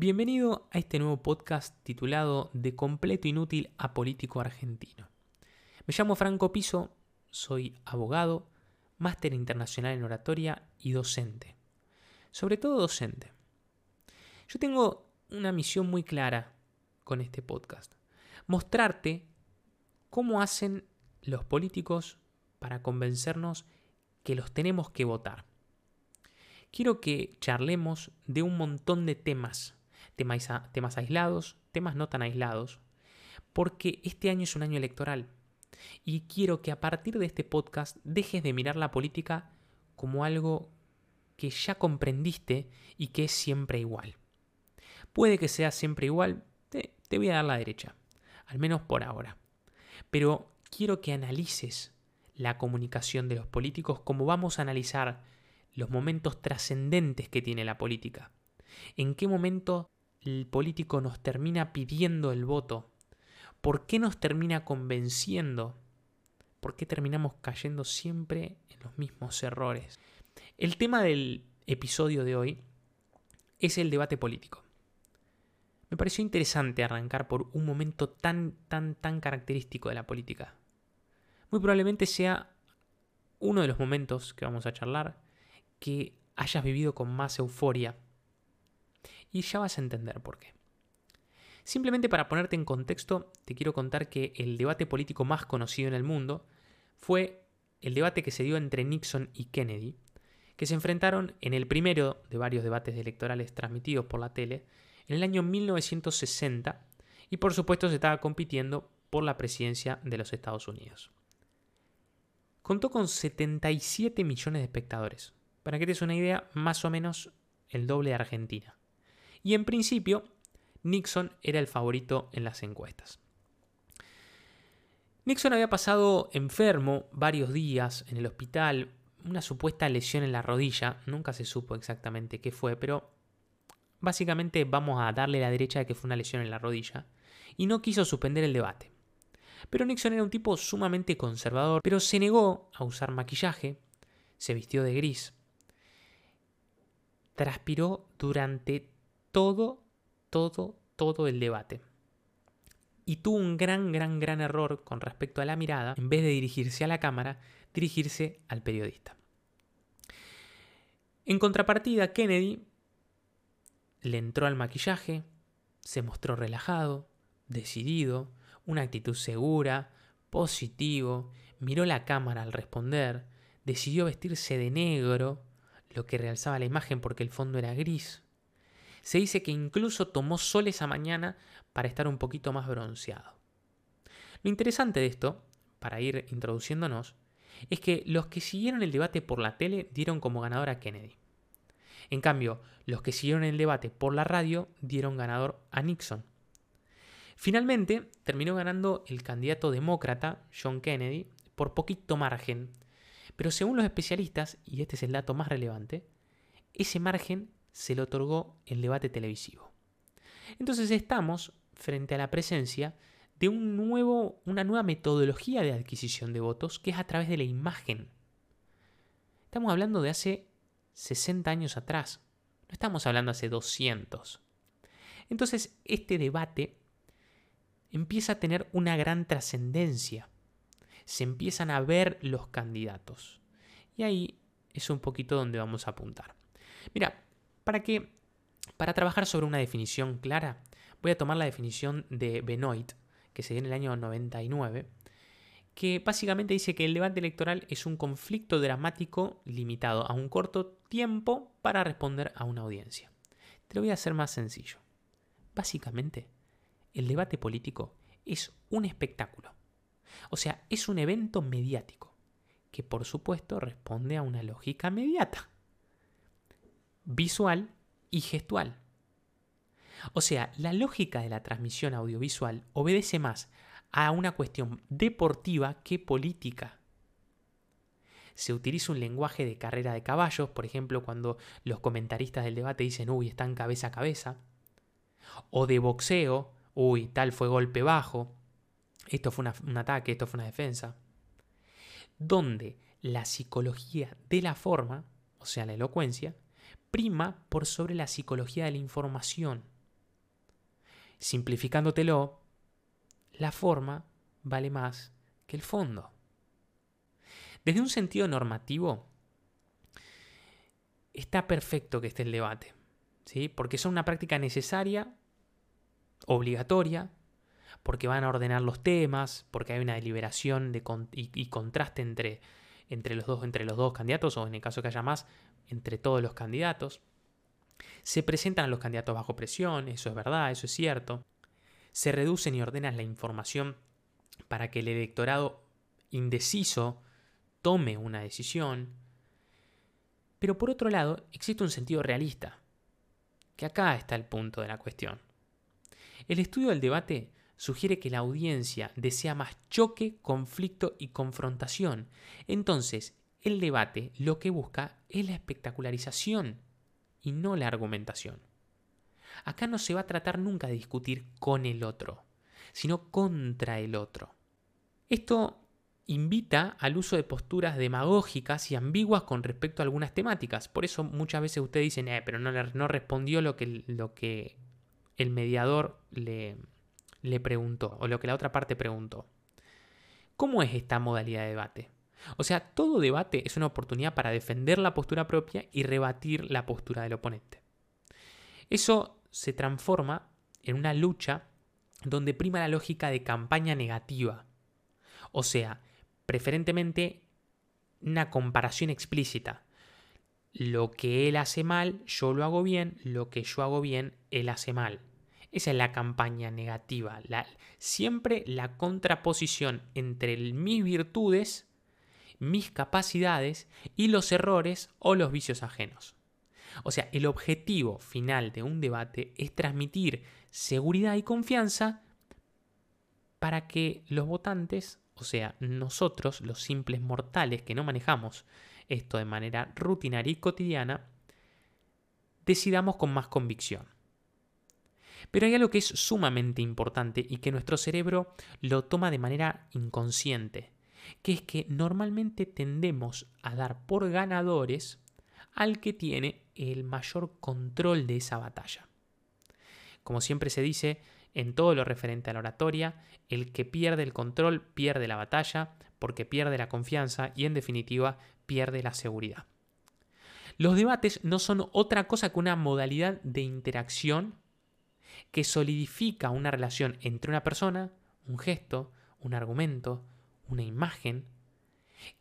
Bienvenido a este nuevo podcast titulado De completo inútil a político argentino. Me llamo Franco Piso, soy abogado, máster internacional en oratoria y docente. Sobre todo docente. Yo tengo una misión muy clara con este podcast. Mostrarte cómo hacen los políticos para convencernos que los tenemos que votar. Quiero que charlemos de un montón de temas temas, aislados, temas no tan aislados, porque este año es un año electoral y quiero que a partir de este podcast dejes de mirar la política como algo que ya comprendiste y que es siempre igual. Puede que sea siempre igual, te, te voy a dar la derecha, al menos por ahora. Pero quiero que analices la comunicación de los políticos como vamos a analizar los momentos trascendentes que tiene la política. ¿En qué momento el político nos termina pidiendo el voto? ¿Por qué nos termina convenciendo? ¿Por qué terminamos cayendo siempre en los mismos errores? El tema del episodio de hoy es el debate político. Me pareció interesante arrancar por un momento tan, tan, tan característico de la política. Muy probablemente sea uno de los momentos que vamos a charlar que hayas vivido con más euforia y ya vas a entender por qué. Simplemente para ponerte en contexto, te quiero contar que el debate político más conocido en el mundo fue el debate que se dio entre Nixon y Kennedy, que se enfrentaron en el primero de varios debates electorales transmitidos por la tele en el año 1960 y por supuesto se estaba compitiendo por la presidencia de los Estados Unidos. Contó con 77 millones de espectadores. Para que te des una idea, más o menos el doble de Argentina y en principio Nixon era el favorito en las encuestas. Nixon había pasado enfermo varios días en el hospital, una supuesta lesión en la rodilla, nunca se supo exactamente qué fue, pero básicamente vamos a darle la derecha de que fue una lesión en la rodilla, y no quiso suspender el debate. Pero Nixon era un tipo sumamente conservador, pero se negó a usar maquillaje, se vistió de gris, transpiró durante todo, todo, todo el debate. Y tuvo un gran, gran, gran error con respecto a la mirada, en vez de dirigirse a la cámara, dirigirse al periodista. En contrapartida, Kennedy le entró al maquillaje, se mostró relajado, decidido, una actitud segura, positivo, miró la cámara al responder, decidió vestirse de negro, lo que realzaba la imagen porque el fondo era gris, se dice que incluso tomó sol esa mañana para estar un poquito más bronceado. Lo interesante de esto, para ir introduciéndonos, es que los que siguieron el debate por la tele dieron como ganador a Kennedy. En cambio, los que siguieron el debate por la radio dieron ganador a Nixon. Finalmente, terminó ganando el candidato demócrata, John Kennedy, por poquito margen. Pero según los especialistas, y este es el dato más relevante, ese margen se le otorgó el debate televisivo. Entonces estamos frente a la presencia de un nuevo, una nueva metodología de adquisición de votos que es a través de la imagen. Estamos hablando de hace 60 años atrás, no estamos hablando hace 200. Entonces este debate empieza a tener una gran trascendencia. Se empiezan a ver los candidatos. Y ahí es un poquito donde vamos a apuntar. Mira, para que, para trabajar sobre una definición clara, voy a tomar la definición de Benoit, que se dio en el año 99, que básicamente dice que el debate electoral es un conflicto dramático limitado a un corto tiempo para responder a una audiencia. Te lo voy a hacer más sencillo. Básicamente, el debate político es un espectáculo. O sea, es un evento mediático que por supuesto responde a una lógica mediata visual y gestual. O sea, la lógica de la transmisión audiovisual obedece más a una cuestión deportiva que política. Se utiliza un lenguaje de carrera de caballos, por ejemplo, cuando los comentaristas del debate dicen, uy, están cabeza a cabeza. O de boxeo, uy, tal fue golpe bajo. Esto fue un ataque, esto fue una defensa. Donde la psicología de la forma, o sea, la elocuencia, prima por sobre la psicología de la información. simplificándotelo, la forma vale más que el fondo. Desde un sentido normativo, está perfecto que esté el debate, ¿sí? porque es una práctica necesaria, obligatoria, porque van a ordenar los temas, porque hay una deliberación de y, contraste entre, entre, los dos, entre los dos candidatos, o en el caso que haya más, entre todos los candidatos. Se presentan a los candidatos bajo presión, eso es verdad, eso es cierto. Se reducen y ordenan la información para que el electorado indeciso tome una decisión. Pero por otro lado, existe un sentido realista, que acá está el punto de la cuestión. El estudio del debate sugiere que la audiencia desea más choque, conflicto y confrontación. Entonces, el debate lo que busca es la espectacularización y no la argumentación. Acá no se va a tratar nunca de discutir con el otro, sino contra el otro. Esto invita al uso de posturas demagógicas y ambiguas con respecto a algunas temáticas. Por eso muchas veces ustedes dicen, eh, pero no, respondió lo que, lo que el mediador le, le preguntó, o lo que la otra parte preguntó. ¿Cómo es esta modalidad de debate? O sea, todo debate es una oportunidad para defender la postura propia y rebatir la postura del oponente. Eso se transforma en una lucha donde prima la lógica de campaña negativa. O sea, preferentemente una comparación explícita. Lo que él hace mal, yo lo hago bien, lo que yo hago bien, él hace mal. Esa es la campaña negativa, siempre la contraposición entre mis virtudes mis capacidades y los errores o los vicios ajenos. O sea, el objetivo final de un debate es transmitir seguridad y confianza para que los votantes, o sea, nosotros, los simples mortales que no manejamos esto de manera rutinaria y cotidiana, decidamos con más convicción. Pero hay algo que es sumamente importante y que nuestro cerebro lo toma de manera inconsciente que es que normalmente tendemos a dar por ganadores al que tiene el mayor control de esa batalla. Como siempre se dice en todo lo referente a la oratoria, el que pierde el control pierde la batalla porque pierde la confianza y en definitiva pierde la seguridad. Los debates no son otra cosa que una modalidad de interacción que solidifica una relación entre una persona, un gesto, un argumento, una imagen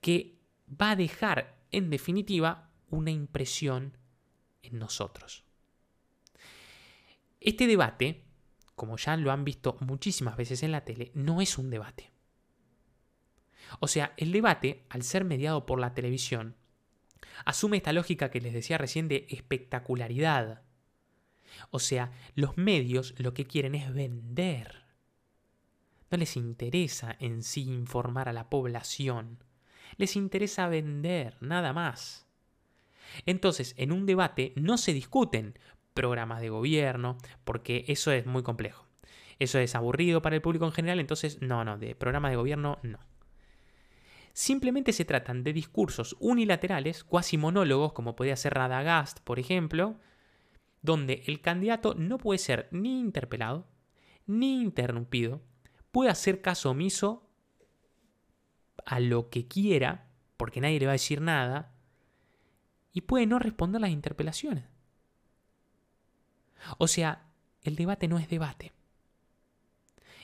que va a dejar en definitiva una impresión en nosotros. Este debate, como ya lo han visto muchísimas veces en la tele, no es un debate. O sea, el debate, al ser mediado por la televisión, asume esta lógica que les decía recién de espectacularidad. O sea, los medios lo que quieren es vender. No les interesa en sí informar a la población. Les interesa vender, nada más. Entonces, en un debate no se discuten programas de gobierno, porque eso es muy complejo. Eso es aburrido para el público en general, entonces no, no, de programas de gobierno no. Simplemente se tratan de discursos unilaterales, cuasi monólogos, como podía ser Radagast, por ejemplo, donde el candidato no puede ser ni interpelado, ni interrumpido, puede hacer caso omiso a lo que quiera, porque nadie le va a decir nada, y puede no responder las interpelaciones. O sea, el debate no es debate.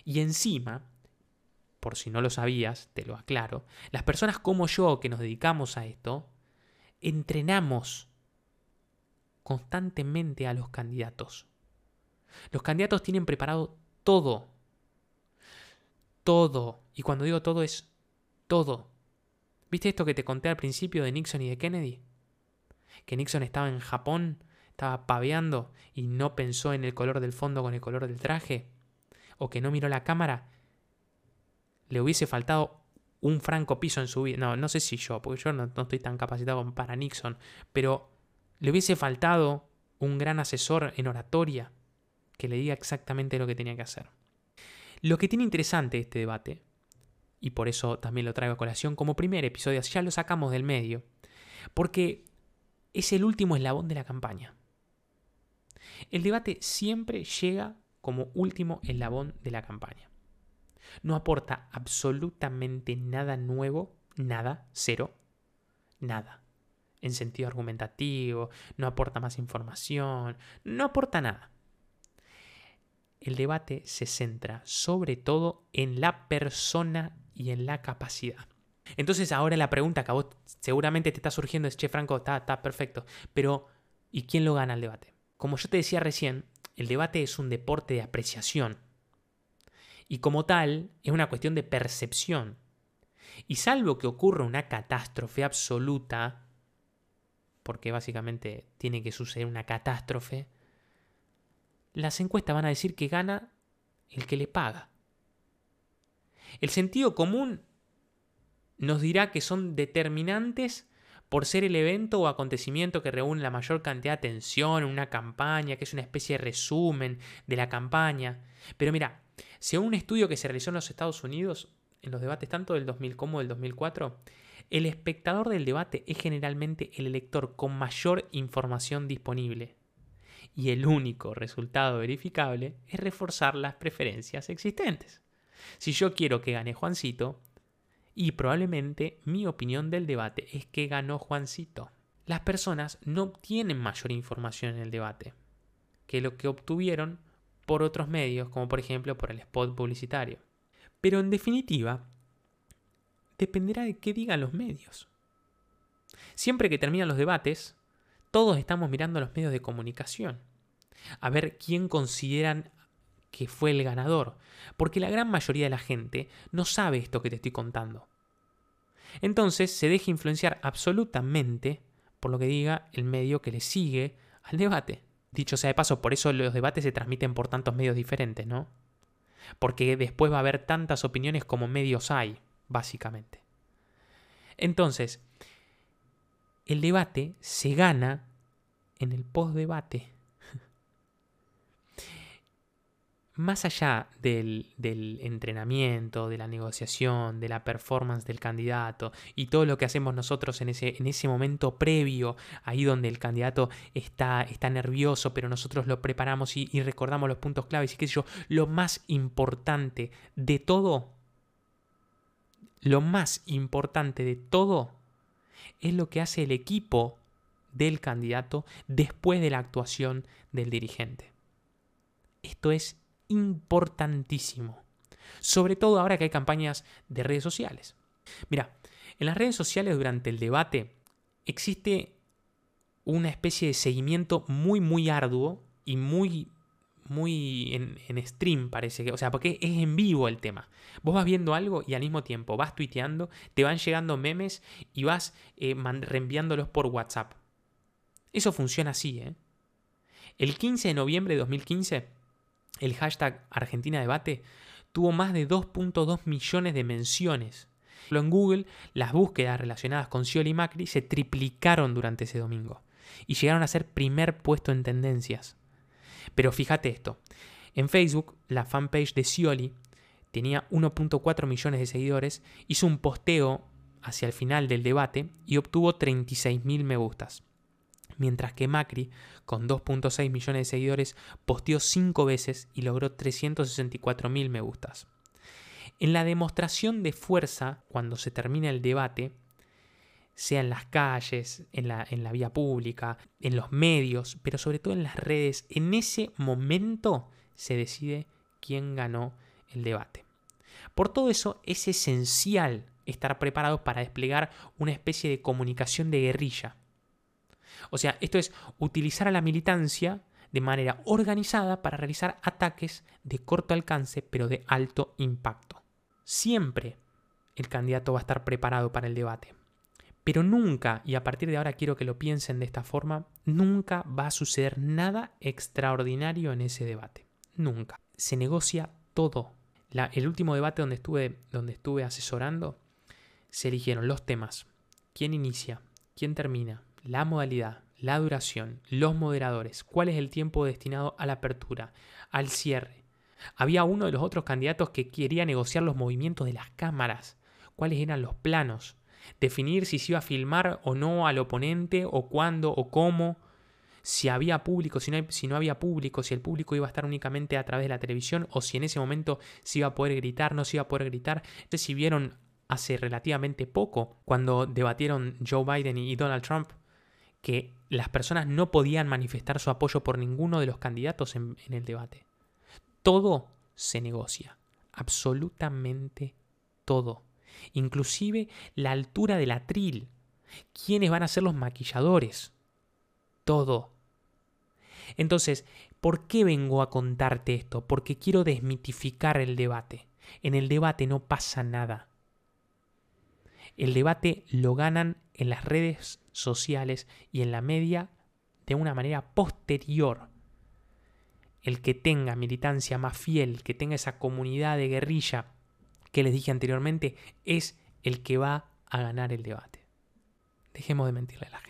Y encima, por si no lo sabías, te lo aclaro, las personas como yo que nos dedicamos a esto, entrenamos constantemente a los candidatos. Los candidatos tienen preparado todo todo. Y cuando digo todo es todo. ¿Viste esto que te conté al principio de Nixon y de Kennedy? Que Nixon estaba en Japón, estaba paveando y no pensó en el color del fondo con el color del traje. O que no miró la cámara. Le hubiese faltado un franco piso en su vida. No, no sé si yo, porque yo no, no estoy tan capacitado para Nixon. Pero le hubiese faltado un gran asesor en oratoria que le diga exactamente lo que tenía que hacer. Lo que tiene interesante este debate, y por eso también lo traigo a colación como primer episodio, ya lo sacamos del medio, porque es el último eslabón de la campaña. El debate siempre llega como último eslabón de la campaña. No aporta absolutamente nada nuevo, nada, cero, nada. En sentido argumentativo, no aporta más información, no aporta nada. El debate se centra sobre todo en la persona y en la capacidad. Entonces ahora la pregunta que a vos seguramente te está surgiendo es, che Franco, está, está perfecto, pero ¿y quién lo gana el debate? Como yo te decía recién, el debate es un deporte de apreciación. Y como tal, es una cuestión de percepción. Y salvo que ocurra una catástrofe absoluta, porque básicamente tiene que suceder una catástrofe, las encuestas van a decir que gana el que le paga. El sentido común nos dirá que son determinantes por ser el evento o acontecimiento que reúne la mayor cantidad de atención en una campaña, que es una especie de resumen de la campaña. Pero mira, según un estudio que se realizó en los Estados Unidos, en los debates tanto del 2000 como del 2004, el espectador del debate es generalmente el elector con mayor información disponible. Y el único resultado verificable es reforzar las preferencias existentes. Si yo quiero que gane Juancito, y probablemente mi opinión del debate es que ganó Juancito. Las personas no obtienen mayor información en el debate que lo que obtuvieron por otros medios, como por ejemplo por el spot publicitario. Pero en definitiva, dependerá de qué digan los medios. Siempre que terminan los debates, todos estamos mirando los medios de comunicación, a ver quién consideran que fue el ganador, porque la gran mayoría de la gente no sabe esto que te estoy contando. Entonces se deja influenciar absolutamente por lo que diga el medio que le sigue al debate. Dicho sea de paso, por eso los debates se transmiten por tantos medios diferentes, ¿no? Porque después va a haber tantas opiniones como medios hay, básicamente. Entonces, el debate se gana en el post-debate. Más allá del, entrenamiento, de la negociación, de la performance del candidato y todo lo que hacemos nosotros en ese, en ese momento previo, ahí donde el candidato está, está nervioso, pero nosotros lo preparamos y, y recordamos los puntos claves y qué sé yo, lo más importante de todo, lo más importante de todo es lo que hace el equipo del candidato después de la actuación del dirigente. Esto es importantísimo. Sobre todo ahora que hay campañas de redes sociales. Mira, en las redes sociales durante el debate existe una especie de seguimiento muy, muy arduo y muy, muy en, stream parece que, o sea, porque es en vivo el tema. Vos vas viendo algo y al mismo tiempo vas tuiteando, te van llegando memes y vas eh, reenviándolos por WhatsApp. Eso funciona así, ¿eh? El 15 de noviembre de 2015 el hashtag Argentina Debate tuvo más de 2.2 millones de menciones. En Google, las búsquedas relacionadas con Scioli y Macri se triplicaron durante ese domingo y llegaron a ser primer puesto en tendencias. Pero fíjate esto, en Facebook, la fanpage de Scioli tenía 1.4 millones de seguidores, hizo un posteo hacia el final del debate y obtuvo 36.000 me gustas mientras que Macri, con 2.6 millones de seguidores, posteó 5 veces y logró 364.000 me gustas. En la demostración de fuerza, cuando se termina el debate, sea en las calles, en la, en la vía pública, en los medios, pero sobre todo en las redes, en ese momento se decide quién ganó el debate. Por todo eso es esencial estar preparados para desplegar una especie de comunicación de guerrilla, o sea, esto es utilizar a la militancia de manera organizada para realizar ataques de corto alcance pero de alto impacto. Siempre el candidato va a estar preparado para el debate. Pero nunca, y a partir de ahora quiero que lo piensen de esta forma, nunca va a suceder nada extraordinario en ese debate. Nunca. Se negocia todo. el último debate donde estuve, donde estuve asesorando, se eligieron los temas. ¿Quién inicia? ¿Quién termina? la modalidad, la duración, los moderadores, cuál es el tiempo destinado a la apertura, al cierre. Había uno de los otros candidatos que quería negociar los movimientos de las cámaras, cuáles eran los planos, definir si se iba a filmar o no al oponente, o cuándo o cómo. si había público, si no, si no había público, si el público iba a estar únicamente a través de la televisión o si en ese momento se iba a poder gritar, no se iba a poder gritar. Entonces, si vieron hace relativamente poco, cuando debatieron Joe Biden y Donald Trump, que las personas no podían manifestar su apoyo por ninguno de los candidatos en, en el debate. Todo se negocia, absolutamente todo. Inclusive la altura del atril, quiénes van a ser los maquilladores, todo. Entonces, ¿por qué vengo a contarte esto? Porque quiero desmitificar el debate. En el debate no pasa nada. El debate lo ganan en las redes sociales y en la media de una manera posterior. El que tenga militancia más fiel, que tenga esa comunidad de guerrilla que les dije anteriormente, es el que va a ganar el debate. Dejemos de mentirle a la gente.